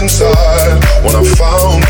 inside. When I found